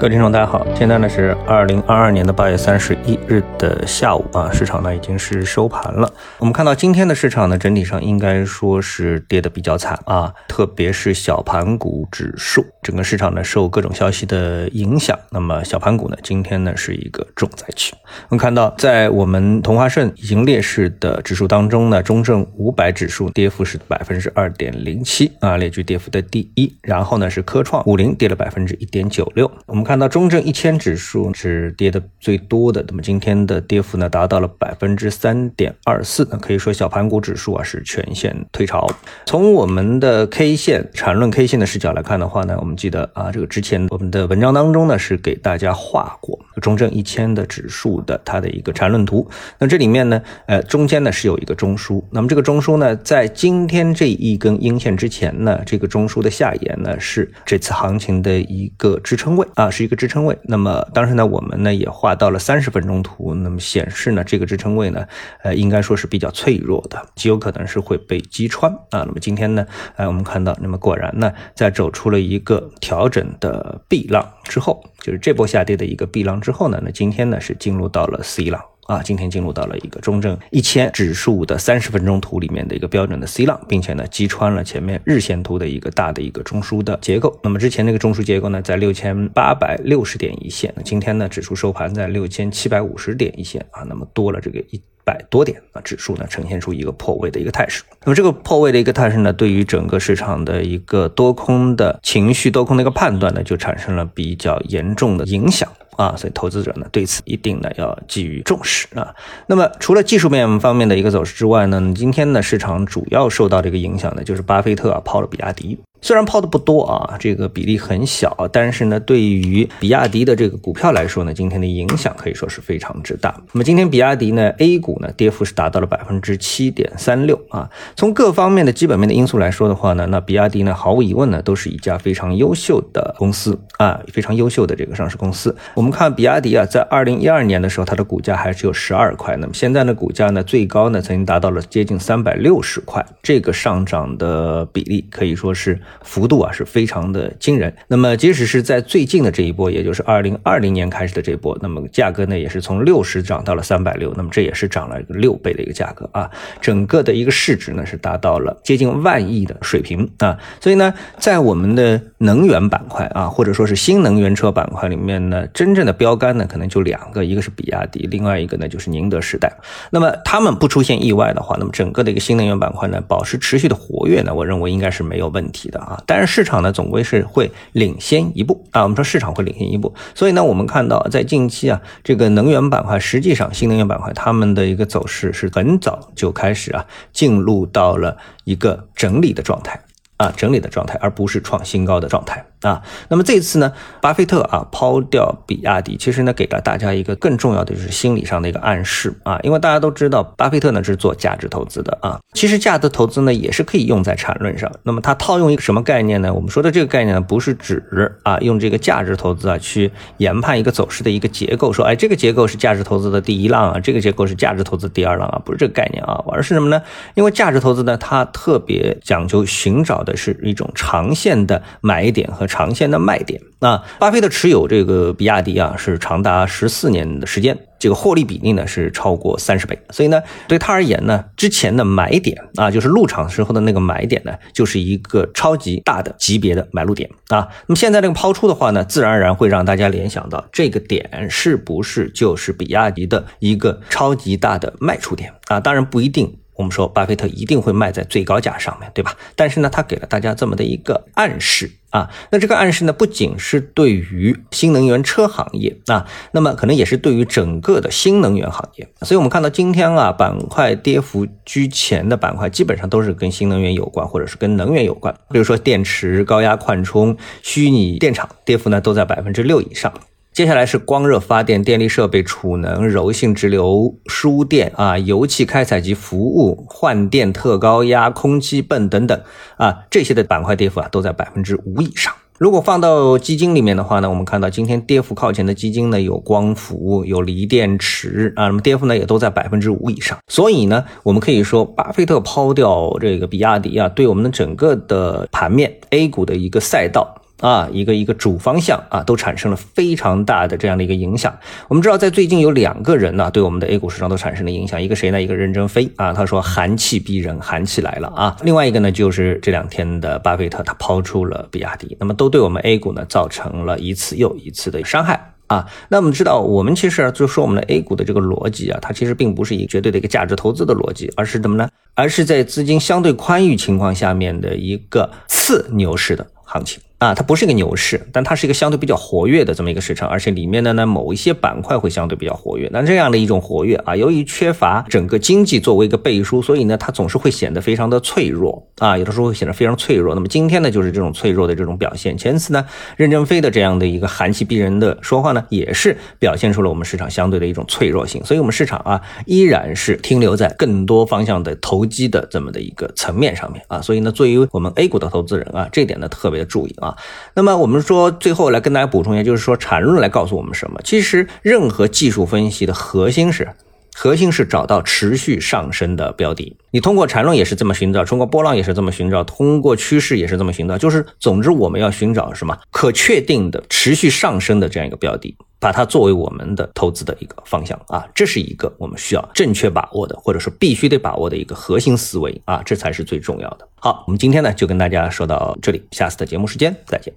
各位听众，大家好，现在呢是二零二二年的八月三十一日的下午啊，市场呢已经是收盘了。我们看到今天的市场呢，整体上应该说是跌的比较惨啊，特别是小盘股指数，整个市场呢受各种消息的影响，那么小盘股呢今天呢是一个重灾区。我们看到，在我们同花顺已经列示的指数当中呢，中证五百指数跌幅是百分之二点零七啊，列居跌幅的第一。然后呢是科创五零跌了百分之一点九六，我们看到中证一千指数是跌的最多的，那么今天的跌幅呢达到了百分之三点二四，那可以说小盘股指数啊是全线退潮。从我们的 K 线缠论 K 线的视角来看的话呢，我们记得啊，这个之前我们的文章当中呢是给大家画过中证一千的指数的它的一个缠论图，那这里面呢，呃，中间呢是有一个中枢，那么这个中枢呢，在今天这一根阴线之前呢，这个中枢的下沿呢是这次行情的一个支撑位啊，是一个支撑位，那么当时呢，我们呢也画到了三十分钟图，那么显示呢，这个支撑位呢，呃，应该说是比较脆弱的，极有可能是会被击穿啊。那么今天呢，呃，我们看到，那么果然呢，在走出了一个调整的 B 浪之后，就是这波下跌的一个 B 浪之后呢，那今天呢是进入到了 C 浪。啊，今天进入到了一个中证一千指数的三十分钟图里面的一个标准的 C 浪，并且呢击穿了前面日线图的一个大的一个中枢的结构。那么之前那个中枢结构呢，在六千八百六十点一线，今天呢指数收盘在六千七百五十点一线啊，那么多了这个一百多点啊，指数呢呈现出一个破位的一个态势。那么这个破位的一个态势呢，对于整个市场的一个多空的情绪、多空的一个判断呢，就产生了比较严重的影响。啊，所以投资者呢对此一定呢要给予重视啊。那么除了技术面方面的一个走势之外呢，今天呢市场主要受到这个影响的就是巴菲特啊抛了比亚迪。虽然抛的不多啊，这个比例很小，但是呢，对于比亚迪的这个股票来说呢，今天的影响可以说是非常之大。那么今天比亚迪呢，A 股呢跌幅是达到了百分之七点三六啊。从各方面的基本面的因素来说的话呢，那比亚迪呢，毫无疑问呢，都是一家非常优秀的公司啊，非常优秀的这个上市公司。我们看比亚迪啊，在二零一二年的时候，它的股价还只有十二块，那么现在的股价呢，最高呢曾经达到了接近三百六十块，这个上涨的比例可以说是。幅度啊是非常的惊人。那么，即使是在最近的这一波，也就是二零二零年开始的这波，那么价格呢也是从六十涨到了三百六，那么这也是涨了一个六倍的一个价格啊。整个的一个市值呢是达到了接近万亿的水平啊。所以呢，在我们的能源板块啊，或者说是新能源车板块里面呢，真正的标杆呢可能就两个，一个是比亚迪，另外一个呢就是宁德时代。那么他们不出现意外的话，那么整个的一个新能源板块呢保持持续的活跃呢，我认为应该是没有问题的啊。但是市场呢，总归是会领先一步啊。我们说市场会领先一步，所以呢，我们看到在近期啊，这个能源板块实际上新能源板块它们的一个走势是很早就开始啊，进入到了一个整理的状态。啊，整理的状态，而不是创新高的状态啊。那么这次呢，巴菲特啊抛掉比亚迪，其实呢给了大家一个更重要的就是心理上的一个暗示啊。因为大家都知道，巴菲特呢是做价值投资的啊。其实价值投资呢也是可以用在缠论上。那么他套用一个什么概念呢？我们说的这个概念呢，不是指啊用这个价值投资啊去研判一个走势的一个结构，说哎这个结构是价值投资的第一浪啊，这个结构是价值投资第二浪啊，不是这个概念啊，而是什么呢？因为价值投资呢，它特别讲究寻找的。是一种长线的买点和长线的卖点啊。巴菲特持有这个比亚迪啊，是长达十四年的时间，这个获利比例呢是超过三十倍。所以呢，对他而言呢，之前的买点啊，就是入场时候的那个买点呢，就是一个超级大的级别的买入点啊。那么现在这个抛出的话呢，自然而然会让大家联想到这个点是不是就是比亚迪的一个超级大的卖出点啊？当然不一定。我们说，巴菲特一定会卖在最高价上面对吧？但是呢，他给了大家这么的一个暗示啊。那这个暗示呢，不仅是对于新能源车行业啊，那么可能也是对于整个的新能源行业。所以我们看到今天啊，板块跌幅居前的板块，基本上都是跟新能源有关，或者是跟能源有关。比如说电池、高压快充、虚拟电厂，跌幅呢都在百分之六以上。接下来是光热发电、电力设备、储能、柔性直流输电啊、油气开采及服务、换电、特高压、空气泵等等啊，这些的板块跌幅啊都在百分之五以上。如果放到基金里面的话呢，我们看到今天跌幅靠前的基金呢有光伏、有锂电池啊，那么跌幅呢也都在百分之五以上。所以呢，我们可以说，巴菲特抛掉这个比亚迪啊，对我们的整个的盘面 A 股的一个赛道。啊，一个一个主方向啊，都产生了非常大的这样的一个影响。我们知道，在最近有两个人呢，对我们的 A 股市场都产生了影响。一个谁呢？一个任正非啊，他说寒气逼人，寒气来了啊。另外一个呢，就是这两天的巴菲特，他抛出了比亚迪，那么都对我们 A 股呢造成了一次又一次的伤害。啊，那我们知道，我们其实就说我们的 A 股的这个逻辑啊，它其实并不是一个绝对的一个价值投资的逻辑，而是怎么呢？而是在资金相对宽裕情况下面的一个次牛市的行情。啊，它不是一个牛市，但它是一个相对比较活跃的这么一个市场，而且里面的呢某一些板块会相对比较活跃。那这样的一种活跃啊，由于缺乏整个经济作为一个背书，所以呢它总是会显得非常的脆弱啊，有的时候会显得非常脆弱。那么今天呢就是这种脆弱的这种表现。前次呢任正非的这样的一个寒气逼人的说话呢，也是表现出了我们市场相对的一种脆弱性。所以我们市场啊依然是停留在更多方向的投机的这么的一个层面上面啊。所以呢作为我们 A 股的投资人啊，这点呢特别的注意啊那么我们说，最后来跟大家补充一下，就是说缠论来告诉我们什么？其实任何技术分析的核心是，核心是找到持续上升的标的。你通过缠论也是这么寻找，通过波浪也是这么寻找，通过趋势也是这么寻找。就是总之我们要寻找什么可确定的持续上升的这样一个标的，把它作为我们的投资的一个方向啊，这是一个我们需要正确把握的，或者说必须得把握的一个核心思维啊，这才是最重要的。好，我们今天呢就跟大家说到这里，下次的节目时间再见。